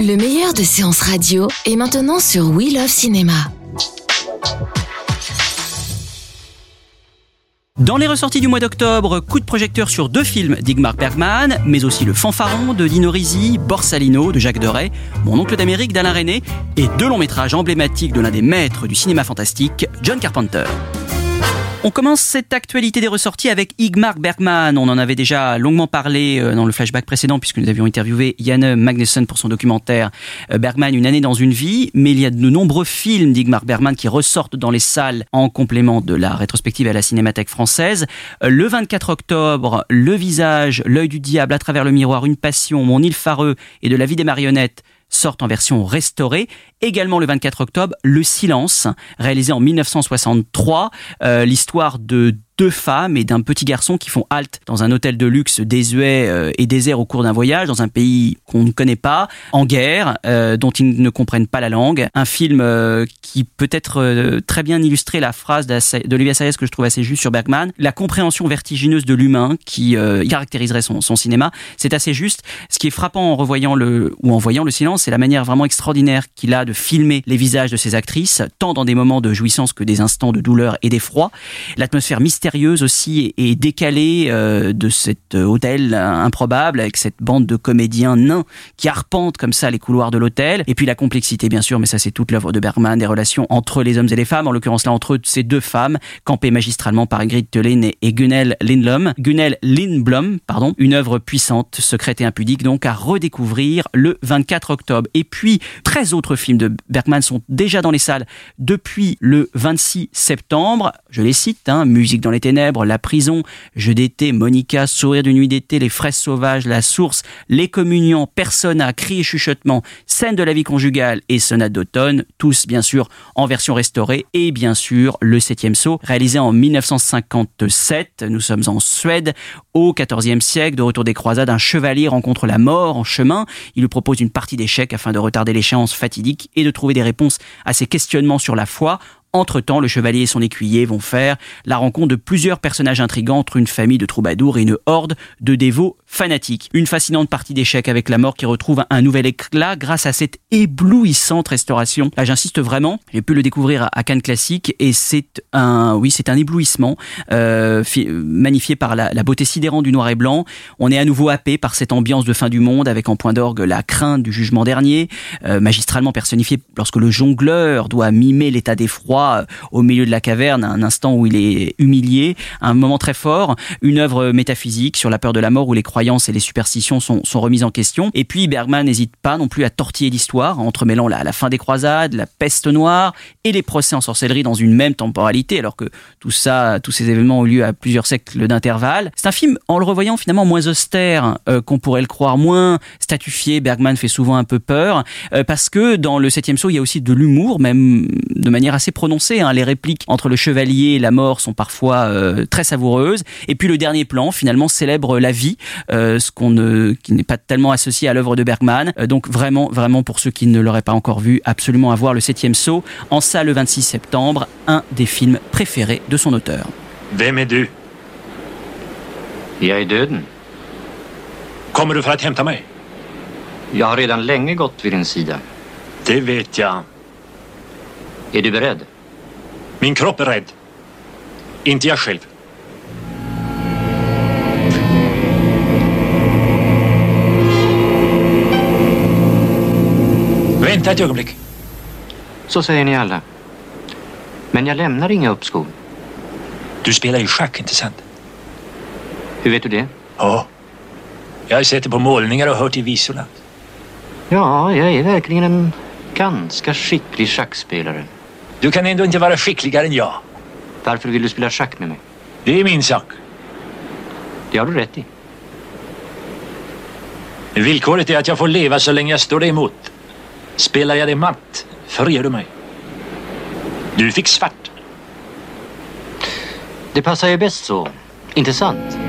Le meilleur de séances radio est maintenant sur We Love Cinéma. Dans les ressorties du mois d'octobre, coup de projecteur sur deux films d'Igmar Bergman, mais aussi Le Fanfaron de Dino Risi, Borsalino de Jacques Deray, Mon oncle d'Amérique d'Alain René et deux longs métrages emblématiques de l'un des maîtres du cinéma fantastique, John Carpenter. On commence cette actualité des ressorties avec Igmar Bergman. On en avait déjà longuement parlé euh, dans le flashback précédent puisque nous avions interviewé Janne Magnussen pour son documentaire euh, Bergman, une année dans une vie. Mais il y a de nombreux films d'Igmar Bergman qui ressortent dans les salles en complément de la rétrospective à la Cinémathèque française. Euh, Le 24 octobre, Le visage, L'œil du diable à travers le miroir, Une passion, Mon île fareux et de la vie des marionnettes sortent en version restaurée. Également le 24 octobre, Le Silence, réalisé en 1963, euh, l'histoire de deux femmes et d'un petit garçon qui font halte dans un hôtel de luxe désuet euh, et désert au cours d'un voyage dans un pays qu'on ne connaît pas, en guerre, euh, dont ils ne comprennent pas la langue. Un film euh, qui peut être très bien illustrer la phrase d'Olivia Sayes que je trouve assez juste sur Bergman, la compréhension vertigineuse de l'humain qui caractériserait son, son cinéma. C'est assez juste. Ce qui est frappant en revoyant le ou en voyant le silence, c'est la manière vraiment extraordinaire qu'il a de filmer les visages de ses actrices, tant dans des moments de jouissance que des instants de douleur et d'effroi. L'atmosphère mystérieuse aussi et décalée euh, de cet euh, hôtel improbable avec cette bande de comédiens nains qui arpentent comme ça les couloirs de l'hôtel. Et puis la complexité, bien sûr, mais ça c'est toute l'œuvre de Bergman, des relations entre les hommes et les femmes, en l'occurrence là entre ces deux femmes, campées magistralement par Ingrid Thelin et- et Gunnel Lindblom. Gunnel Lindblom, pardon, une œuvre puissante, secrète et impudique, donc à redécouvrir le 24 octobre. Et puis, 13 autres films de Bergman sont déjà dans les salles depuis le 26 septembre. Je les cite, hein, Musique dans les ténèbres, La prison, Jeu d'été, Monica, Sourire d'une nuit d'été, Les fraises sauvages, La source, Les communions, Persona, Cris et chuchotements, Scène de la vie conjugale et Sonate d'automne, tous bien sûr en version restaurée et bien sûr Le septième saut, réalisé en 1957. Nous sommes en Suède, au XIVe siècle, de retour des croisades, un chevalier rencontre la mort en chemin. Il lui propose une partie d'échecs afin de retarder l'échéance fatidique et de trouver des réponses à ses questionnements sur la foi. Entre-temps, le chevalier et son écuyer vont faire la rencontre de plusieurs personnages intrigants entre une famille de troubadours et une horde de dévots fanatiques. Une fascinante partie d'échecs avec la mort qui retrouve un nouvel éclat grâce à cette éblouissante restauration. Là, j'insiste vraiment, j'ai pu le découvrir à- Cannes Classique et c'est un, oui, c'est un éblouissement euh, fi- magnifié par la, la beauté sidérante du noir et blanc. On est à nouveau happé par cette ambiance de fin du monde avec en point d'orgue la crainte du jugement dernier, euh, magistralement personnifiée lorsque le jongleur doit mimer l'état d'effroi euh, au milieu de la caverne, un instant où il est humilié, un moment très fort, une œuvre métaphysique sur la peur de la mort où les croyances et les superstitions sont, sont remises en question. Et puis Bergman n'hésite pas non plus à tortiller l'histoire, en entremêlant la, la fin des croisades, la peste noire et les procès en sorcellerie dans une même temporalité, alors que tout ça, tous ces événements ont lieu à plusieurs siècles d'intervalle. C'est un film, en le revoyant finalement moins austère euh, qu'on pourrait le croire, moins statufié. Bergman fait souvent un peu peur, euh, parce que dans le septième saut, il y a aussi de l'humour, même de manière assez hein. Les répliques entre le chevalier et la mort sont parfois euh, très savoureuses. Et puis le dernier plan, finalement, célèbre la vie, euh, ce qu'on ne, qui n'est pas tellement associé à l'œuvre de Bergman. Euh, donc vraiment, vraiment pour ceux qui ne l'auraient pas encore vu, absolument à voir le septième saut en salle le 26 septembre, un des films préférés de son auteur. Vem är du? Jag är döden. Kommer du för att hämta mig? Jag har redan länge gått vid din sida. Det vet jag. Är du beredd? Min kropp är rädd. Inte jag själv. Vänta ett ögonblick. Så säger ni alla. Men jag lämnar inga uppskov. Du spelar ju schack, inte sant? Hur vet du det? Ja. Jag har sett det på målningar och hört i visorna. Ja, jag är verkligen en ganska skicklig schackspelare. Du kan ändå inte vara skickligare än jag. Varför vill du spela schack med mig? Det är min sak. Det har du rätt i. Villkoret är att jag får leva så länge jag står dig emot. Spelar jag dig matt, förger du mig. Du fick svart. Det passar ju bäst så. Inte sant?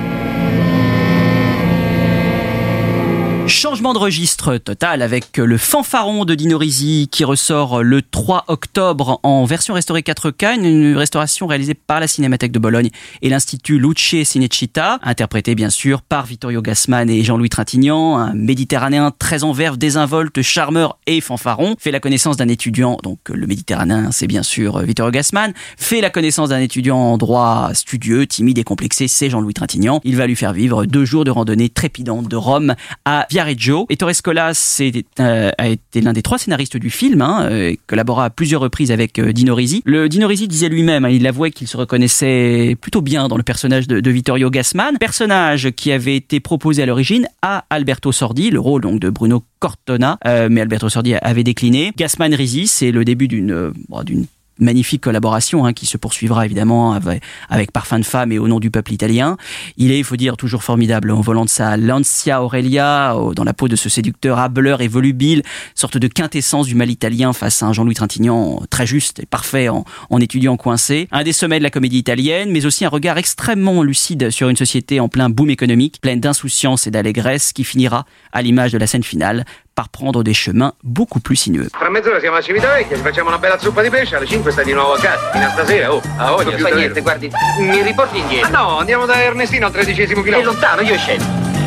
Changement de registre total avec le fanfaron de Dino Risi qui ressort le 3 octobre en version restaurée 4K, une restauration réalisée par la Cinémathèque de Bologne et l'Institut Luce Cinecittà, interprété bien sûr par Vittorio Gassman et Jean-Louis Trintignant, un méditerranéen très en verve, désinvolte, charmeur et fanfaron, fait la connaissance d'un étudiant, donc le méditerranéen c'est bien sûr Vittorio Gassman, fait la connaissance d'un étudiant en droit studieux, timide et complexé, c'est Jean-Louis Trintignant. Il va lui faire vivre deux jours de randonnée trépidante de Rome à Viareggio. Ettore Scolas euh, a été l'un des trois scénaristes du film, hein, euh, collabora à plusieurs reprises avec euh, Dino Risi. Le Dino Risi disait lui-même, hein, il avouait qu'il se reconnaissait plutôt bien dans le personnage de, Vittorio Gassman, personnage qui avait été proposé à l'origine à Alberto Sordi, le rôle donc de Bruno Cortona, mais Alberto Sordi avait décliné. Gassman Risi, c'est le début d'une d'une magnifique collaboration hein, qui se poursuivra évidemment avec, avec Parfum de femme et au nom du peuple italien. Il est, il faut dire, toujours formidable au volant de sa Lancia Aurelia, au- dans la peau de ce séducteur hâbleur et volubile, sorte de quintessence du mal italien face à un Jean-Louis Trintignant très juste et parfait en, en étudiant coincé. Un des sommets de la comédie italienne, mais aussi un regard extrêmement lucide sur une société en plein boom économique, pleine d'insouciance et d'allégresse, qui finira, à l'image de la scène finale, par prendre des chemins beaucoup plus sinueux. Tra mezz'ora siamo a Civitavecchia, ci facciamo una bella zuppa di pesce, alle 5 stai di nuovo a casa. Fino a stasera, oh, a oggi Non fa niente, guardi, mi riporti indietro. Ma no, andiamo da Ernestino al tredicesimo È chilometro. lontano, io scendo.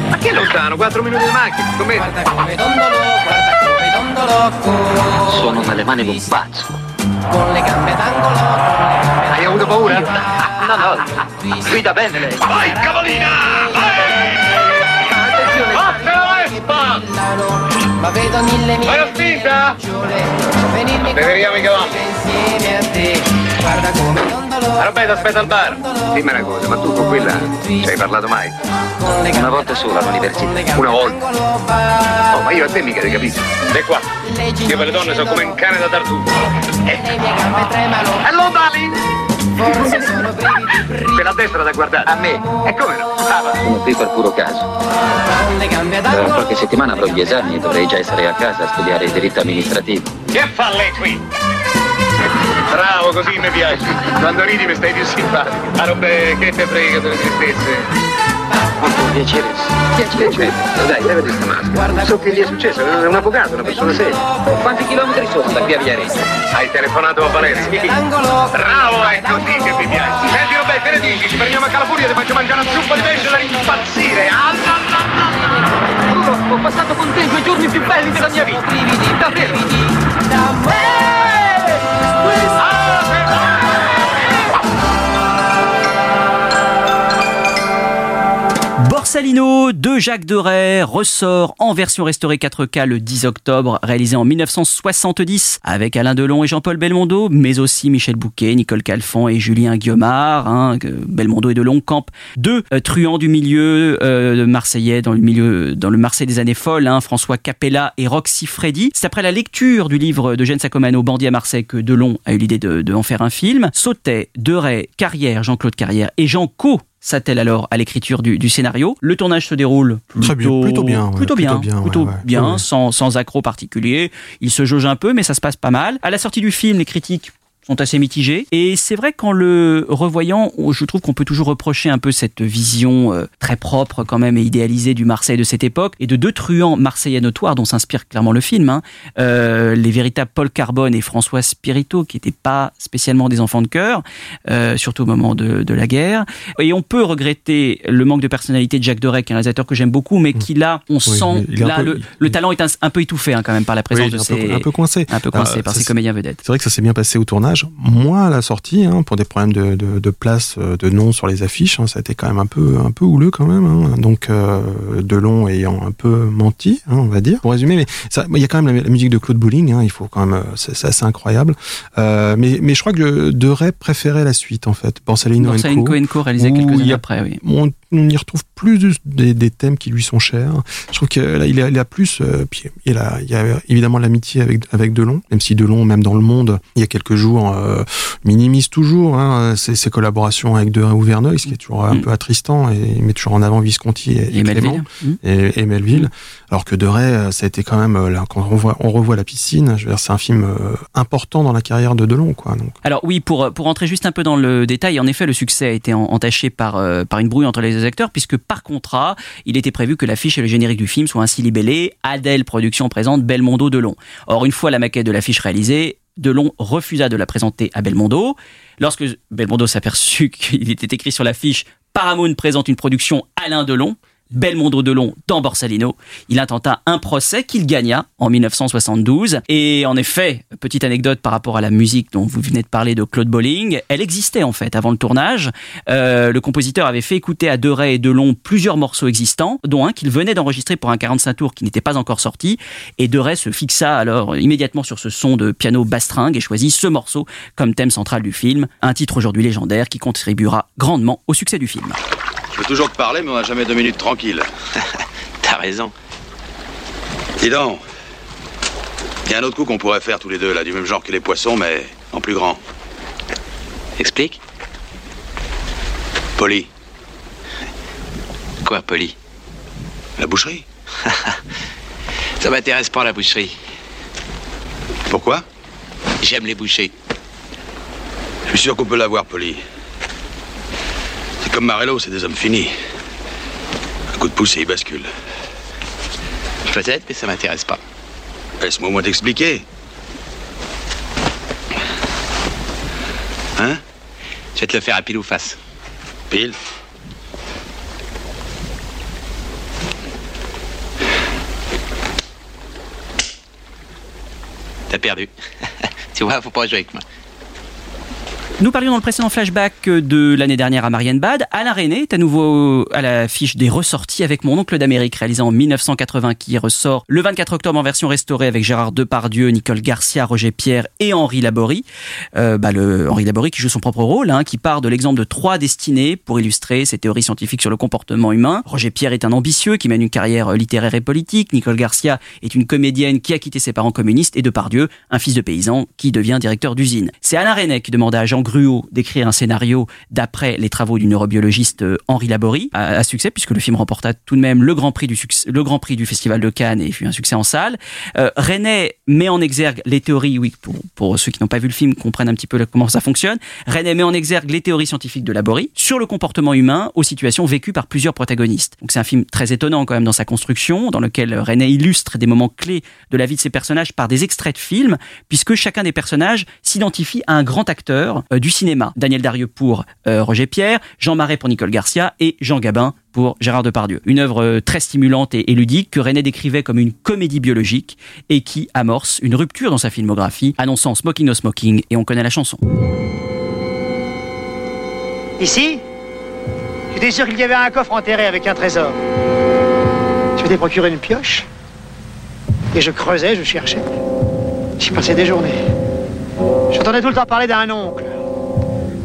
Ma che è lontano? 4 minuti di macchina, scommetti. come dondolo, guarda come dondolo, Sono nelle mani d'un pazzo. con le gambe d'angolo, con Hai avuto paura? No, no, guida bene lei. Vai, cavolina! Attenzione, Vattene Vespa! Ma vedo mille mille Vai a spinta! giole, venirmi Beveriamo i cavalli. insieme a te. Guarda come dondolo, Arabetta, aspetta al bar. Dimmi una cosa, ma tu con quella ci hai parlato mai? Una volta sola all'università. Una volta. Oh, ma io a te mica ti capisco. E qua. Io per le donne sono come un cane da tartufo. Tremano, Hello, darling! Forse sono brividi. Quella a destra da guardare. A me? E come no? Ah, Sono qui per puro caso. Tra qualche settimana avrò gli esami e dovrei già essere a casa a studiare il diritto amministrativo. Che fa lei qui? Bravo, così mi piace. Quando ridi mi stai più simpatico. Ma robe che te frega delle tristezze. Molto piacere. Piacere. Dai, levati sta maschera. Guarda So che gli è successo, è un avvocato, una persona seria. Quanti chilometri sono da qui a Viareggio? Hai telefonato a Valeria. D'angolo. Bravo, è così che mi piace. Senti Roberto, che ne dici? Ci prendiamo a Calafuria, ti faccio mangiare una zuppa di pesce da impazzire. Ah, no, no, no. Ho passato con te i due giorni più belli della mia vita. Davvero? Borsalino de Jacques Deray ressort en version restaurée 4K le 10 octobre, réalisé en 1970 avec Alain Delon et Jean-Paul Belmondo, mais aussi Michel Bouquet, Nicole Calfon et Julien Guillaumard. Hein, Belmondo et Delon campent deux euh, truands du milieu euh, marseillais dans le milieu Marseille des années folles, hein, François Capella et Roxy Freddy. C'est après la lecture du livre de Jeanne Sacomano, Bandit à Marseille, que Delon a eu l'idée de, de en faire un film. Sautet, Deray, Carrière, Jean-Claude Carrière et Jean Co s'attelle alors à l'écriture du, du scénario. Le tournage se déroule plutôt, bien, plutôt bien, ouais, plutôt bien, plutôt bien, ouais, plutôt ouais. bien, Ouais, ouais. sans, sans accroc particulier. Il se jauge un peu, mais ça se passe pas mal. À la sortie du film, les critiques sont assez mitigées. Et c'est vrai qu'en le revoyant, je trouve qu'on peut toujours reprocher un peu cette vision euh, très propre quand même et idéalisée du Marseille de cette époque et de deux truands marseillais notoires dont s'inspire clairement le film. hein. Euh, les véritables Paul Carbone et François Spirito qui n'étaient pas spécialement des enfants de cœur, euh, surtout au moment de, de la guerre. Et on peut regretter le manque de personnalité de Jacques Deray, qui est un réalisateur que j'aime beaucoup, mais qui là, on sent, là, peu- le, il- le talent est un, un peu étouffé hein, quand même par la présence Oui, de ces... un peu coincé. un peu coincé par ces comédiens vedettes. C'est vrai que ça s'est bien passé au tournage. Moi, à la sortie, hein, pour des problèmes de, de, de place, euh, de nom sur les affiches, hein, ça a été quand même un peu, un peu houleux quand même. hein. Donc, euh, Delon ayant un peu menti, hein, on va dire, pour résumer. Mais ça, il y a quand même la, la musique de Claude Bouling. Hein, il faut quand même, euh, c'est assez incroyable. Euh, mais, mais je crois que De Ray préférait la suite en fait. Borsalino Co. Co. réalisé quelques il années a- après, oui. on, on y retrouve plus des, des, thèmes qui lui sont chers. Je trouve qu'il a, il a plus, euh, puis il a, il y a évidemment l'amitié avec avec Delon, même si Delon, même dans le monde, il y a quelques jours, euh, minimise toujours hein, ses, ses, collaborations avec De ou Verneuil, ce qui est toujours un mm. peu attristant, et il met toujours en avant Visconti et, et, Melville. Mm. Et, Melville. Alors que De Ray, ça a été quand même, là, quand on revoit, on revoit La piscine, je veux dire, c'est un film important dans la carrière de Delon, quoi. Donc. Alors oui, pour pour entrer juste un peu dans le détail, en effet, le succès a été entaché par par une brouille entre les deux acteurs, puisque par contrat, il était prévu que l'affiche et le générique du film soient ainsi libellés Adèle Productions présente Belmondo Delon. Or, une fois la maquette de l'affiche réalisée, Delon refusa de la présenter à Belmondo. Lorsque Belmondo s'aperçut qu'il était écrit sur l'affiche Paramount présente une production Alain Delon, Belmondo Delon dans Borsalino. Il intenta un procès qu'il gagna en 1972. Et en effet, petite anecdote par rapport à la musique dont vous venez de parler de Claude Bolling, elle existait en fait avant le tournage. Euh, le compositeur avait fait écouter à Deray et Delon plusieurs morceaux existants, dont un qu'il venait d'enregistrer pour un 45 tours qui n'était pas encore sorti. Et Deray se fixa alors immédiatement sur ce son de piano bastringue et choisit ce morceau comme thème central du film, un titre aujourd'hui légendaire qui contribuera grandement au succès du film. Je veux toujours te parler, mais on n'a jamais deux minutes tranquilles. T'as raison. Dis donc. Il y a un autre coup qu'on pourrait faire tous les deux, là, du même genre que les poissons, mais en plus grand. Explique. Poli. Quoi, Poli? La boucherie. Ça m'intéresse pas, la boucherie. Pourquoi? J'aime les bouchers. Je suis sûr qu'on peut l'avoir, Poli. Comme Marello, c'est des hommes finis. Un coup de pouce et il bascule. Peut-être, mais ça m'intéresse pas. Laisse-moi au moins t'expliquer. Hein? Je vais te le faire à pile ou face. Pile T'as perdu. tu vois, faut pas jouer avec moi. Nous parlions dans le précédent flashback de l'année dernière à Marianne Bad. Alain René est à nouveau à l'affiche des ressorties avec Mon oncle d'Amérique, réalisé en 1980, qui ressort le 24 octobre en version restaurée avec Gérard Depardieu, Nicole Garcia, Roger Pierre et Henri Laborie. Euh, bah, le Henri Laborie qui joue son propre rôle, hein, qui part de l'exemple de trois destinées pour illustrer ses théories scientifiques sur le comportement humain. Roger Pierre est un ambitieux qui mène une carrière littéraire et politique. Nicole Garcia est une comédienne qui a quitté ses parents communistes et Depardieu, un fils de paysan qui devient directeur d'usine. C'est Alain René qui demanda à Jean Gruau d'écrire un scénario d'après les travaux du neurobiologiste euh, Henri Laborie, à, succès puisque le film remporta tout de même le Grand Prix du succès, le Grand Prix du Festival de Cannes et fut un succès en salle. Euh, René met en exergue les théories, oui, pour, pour ceux qui n'ont pas vu le film comprennent un petit peu comment ça fonctionne. René met en exergue les théories scientifiques de Laborie sur le comportement humain aux situations vécues par plusieurs protagonistes. Donc c'est un film très étonnant quand même dans sa construction, dans lequel René illustre des moments clés de la vie de ses personnages par des extraits de films, puisque chacun des personnages s'identifie à un grand acteur euh, du cinéma Daniel Darieux pour euh, Roger Pierre, Jean Marais pour Nicole Garcia et Jean Gabin pour Gérard Depardieu. Une œuvre euh, très stimulante et, ludique que René décrivait comme une comédie biologique et qui amorce une rupture dans sa filmographie, annonçant Smoking No Smoking et on connaît la chanson. Ici? J'étais sûr qu'il y avait un coffre enterré avec un trésor. Je m'étais procuré une pioche et je creusais, je cherchais. J'y passais des journées. J'entendais tout le temps parler d'un oncle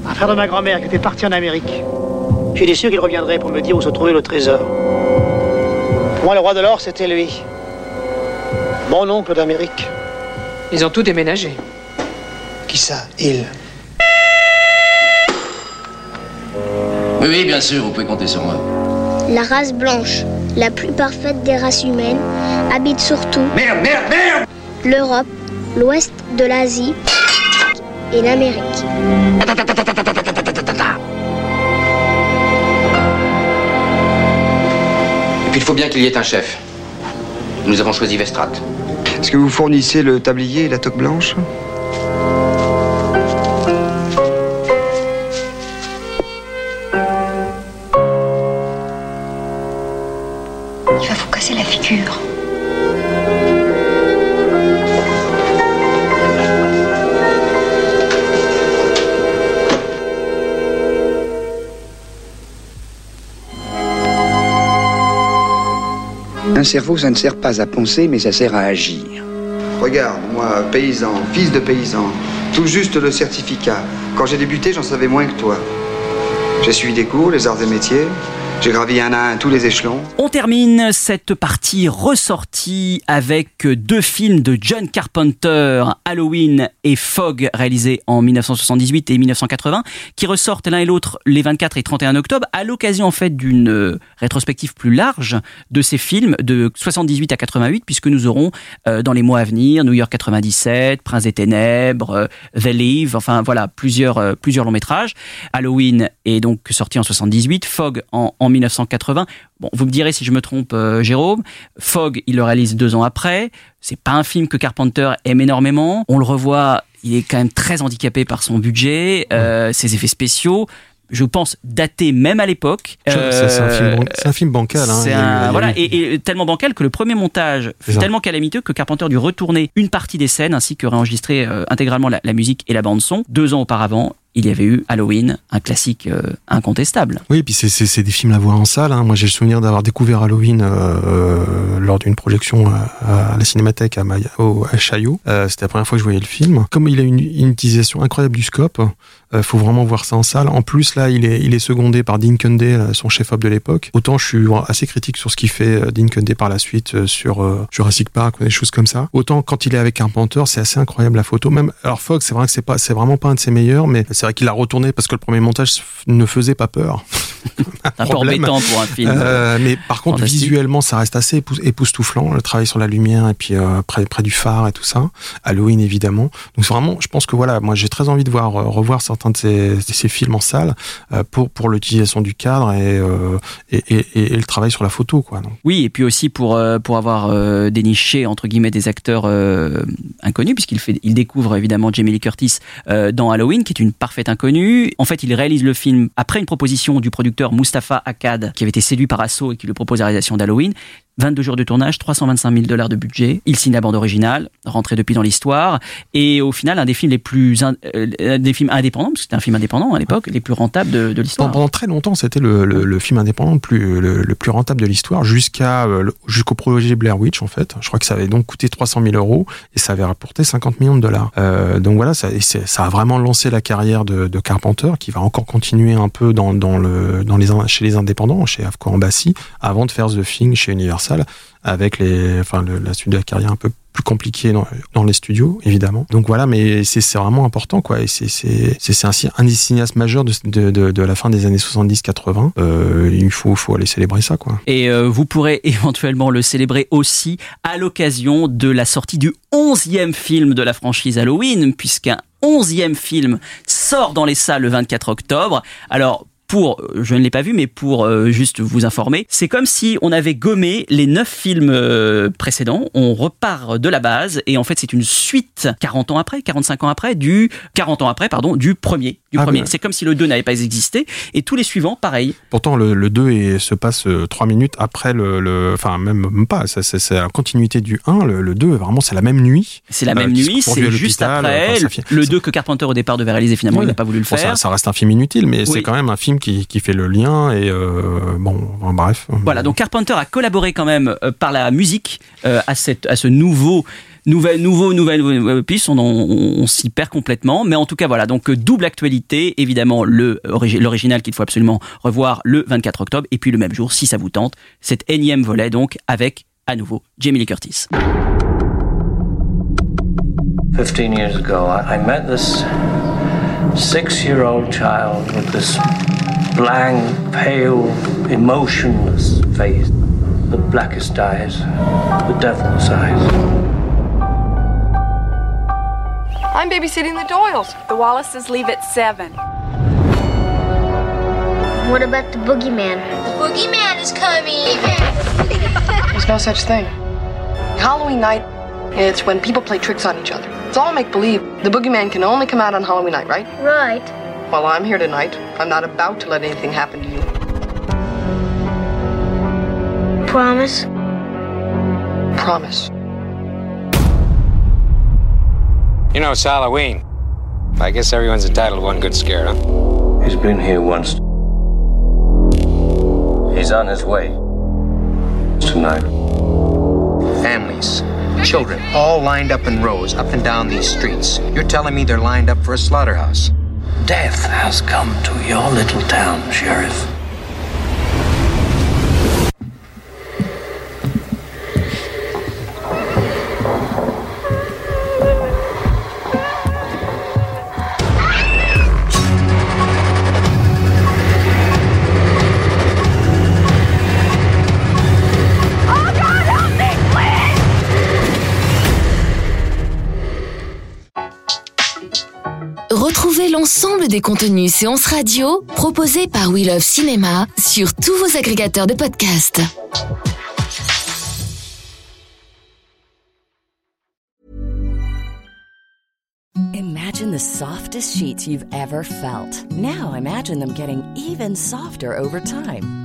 un frère de ma grand-mère qui était parti en Amérique. J'étais sûr qu'il reviendrait pour me dire où se trouvait le trésor. Pour moi, le roi de l'or, c'était lui. Mon oncle d'Amérique. Ils ont tout déménagé. Qui ça Il? Oui, oui, bien sûr, vous pouvez compter sur moi. La race blanche, la plus parfaite des races humaines, habite surtout. Merde, merde, merde L'Europe, l'ouest de l'Asie et l'Amérique. Et puis il faut bien qu'il y ait un chef. Nous avons choisi Vestrat. Est-ce que vous fournissez le tablier et la toque blanche? Un cerveau, ça ne sert pas à penser, mais ça sert à agir. Regarde, moi, paysan, fils de paysan, tout juste le certificat. Quand j'ai débuté, j'en savais moins que toi. J'ai suivi des cours, les arts des métiers. J'ai gravi à tous les échelons. On termine cette partie ressortie avec deux films de John Carpenter, Halloween et Fog, réalisés en 1978 et 1980, qui ressortent l'un et l'autre les 24 et 31 octobre, à l'occasion en fait d'une euh, rétrospective plus large de ces films de 78 à 88, puisque nous aurons euh, dans les mois à venir New York 97, Prince des Ténèbres, euh, The Leave, enfin voilà, plusieurs, plusieurs longs métrages. Halloween est donc sorti en 78, Fog en 1980. Bon, vous me direz si je me trompe, euh, Jérôme. Fog, il le réalise deux ans après. C'est pas un film que Carpenter aime énormément. On le revoit, il est quand même très handicapé par son budget, euh, ses effets spéciaux. Je pense daté même à l'époque. C'est un, film ban- c'est un film bancal. Hein. Eu- voilà, eu- et, et tellement bancal que le premier montage fut ça. tellement calamiteux que Carpenter dut retourner une partie des scènes ainsi que réenregistrer euh, intégralement la, la musique et la bande son. Deux ans auparavant, il y avait eu Halloween, un classique euh, incontestable. Oui, puis c'est- des films à voir en salle. hein. Moi, j'ai le souvenir d'avoir découvert Halloween euh, euh, lors d'une projection à, la Cinémathèque à, Maya, au, à Chaillot. C'était la première fois que je voyais le film. Comme il a une, une utilisation incroyable du scope, euh, faut vraiment voir ça en salle. En plus, là, il est, il est secondé par Dean Cundey, là, son chef-op de l'époque. Autant je suis assez critique sur ce qu'il fait euh, Dean Cundey par la suite euh, sur euh, Jurassic Park ou des choses comme ça. Autant quand il est avec Carpenter, c'est assez incroyable la photo. Même alors Fox, c'est vrai que c'est pas, c'est vraiment pas un de ses meilleurs, mais c'est vrai qu'il a retourné parce que le premier montage ne faisait pas peur. Un peu embêtant pour un film. Euh, mais par contre, visuellement, ça reste assez épous- époustouflant. Le travail sur la lumière et puis euh, près, près du phare et tout ça. Halloween, évidemment. Donc c'est vraiment, je pense que voilà, moi j'ai très envie de voir euh, revoir certains de ces, films en salle euh, pour pour l'utilisation du cadre et, euh, et, et, et- le travail sur la photo, quoi. Oui, et puis aussi pour, euh, pour avoir déniché, entre guillemets, des acteurs inconnus, puisqu'il il découvre évidemment Jamie Lee Curtis dans Halloween, qui est une parfaite inconnue. En fait, il réalise le film après une proposition du producteur Mustapha Akkad, qui avait été séduit par Asso et qui lui propose la réalisation d'Halloween. 22 jours de tournage, 325 000 dollars de budget. Il signe la bande originale, rentré depuis dans l'histoire. Et au final, un des films les plus, euh, des films indépendants, parce que c'était un film indépendant à l'époque, les plus rentables de, l'histoire. Pendant, très longtemps, c'était le, le, film indépendant le plus, le, plus rentable de l'histoire, jusqu'à euh, jusqu'au projet Blair Witch en fait. Je crois que ça avait donc coûté 300 000 euros et ça avait rapporté 50 millions de dollars. Euh, donc voilà, ça, a vraiment lancé la carrière de, de Carpenter, qui va encore continuer un peu dans, dans le, dans les, chez les indépendants, chez Avco Embassy, avant de faire The Thing chez Universal, avec les, enfin la suite de la carrière un peu plus compliquée dans, les studios, évidemment. Donc voilà, mais c'est vraiment important, quoi. Et c'est c'est un, des cinéastes majeurs de, de la fin des années 70-80. Euh, il faut faut aller célébrer ça, quoi. Et euh, vous pourrez éventuellement le célébrer aussi à l'occasion de la sortie du 11e film de la franchise Halloween, puisqu'un 11e film sort dans les salles le 24 octobre. Alors, pour, euh, je ne l'ai pas vu, mais pour euh, juste vous informer, c'est comme si on avait gommé les neuf films euh, précédents. On repart de la base et en fait c'est une suite 40 ans après, 45 ans après du 40 ans après pardon du premier. Du Ah, premier. ouais. C'est comme si le 2 n'avait pas existé et tous les suivants pareil. Pourtant, le, le 2 est- se passe euh, trois minutes après le, le- enfin même, pas. C'est la continuité du 1. Le, le 2, vraiment, c'est la même nuit. C'est la même nuit, c'est juste après. enfin, ça fi- le 2 que Carpenter au départ devait réaliser, finalement, il n'a pas voulu le Bon, faire. ça, ça reste un film inutile, mais Oui. c'est quand même un film qui, qui fait le lien et euh, bon, enfin, bref. Voilà, donc Carpenter a collaboré quand même euh, par la musique euh, à, cette, à ce nouveau. Nouvelle, nouveau, nouvelle, nouvelle piste, on, on, on s'y perd complètement, mais en tout cas voilà, donc double actualité, évidemment le origi- l'original qu'il faut absolument revoir le 24 octobre, et puis le même jour, si ça vous tente, cet énième volet donc avec à nouveau Jamie Lee Curtis. 15 years ago, I, I met this six year old child with this blank, pale, emotionless face, the blackest eyes, the devil's eyes. I'm babysitting the Doyles. The Wallaces leave at 7. What about the boogeyman? The boogeyman is coming. There's no such thing. Halloween night, it's when people play tricks on each other. It's all make believe. The boogeyman can only come out on Halloween night, right? Right. Well, I'm here tonight. I'm not about to let anything happen to you. Promise? Promise. You know, it's Halloween. I guess everyone's entitled to one good scare, huh? He's been here once. He's on his way. Tonight. Families, children, all lined up in rows up and down these streets. You're telling me they're lined up for a slaughterhouse? Death has come to your little town, Sheriff. Des contenus séances radio proposés par We Love Cinéma sur tous vos agrégateurs de podcasts. Imagine the softest sheets you've ever felt. Now imagine them getting even softer over time.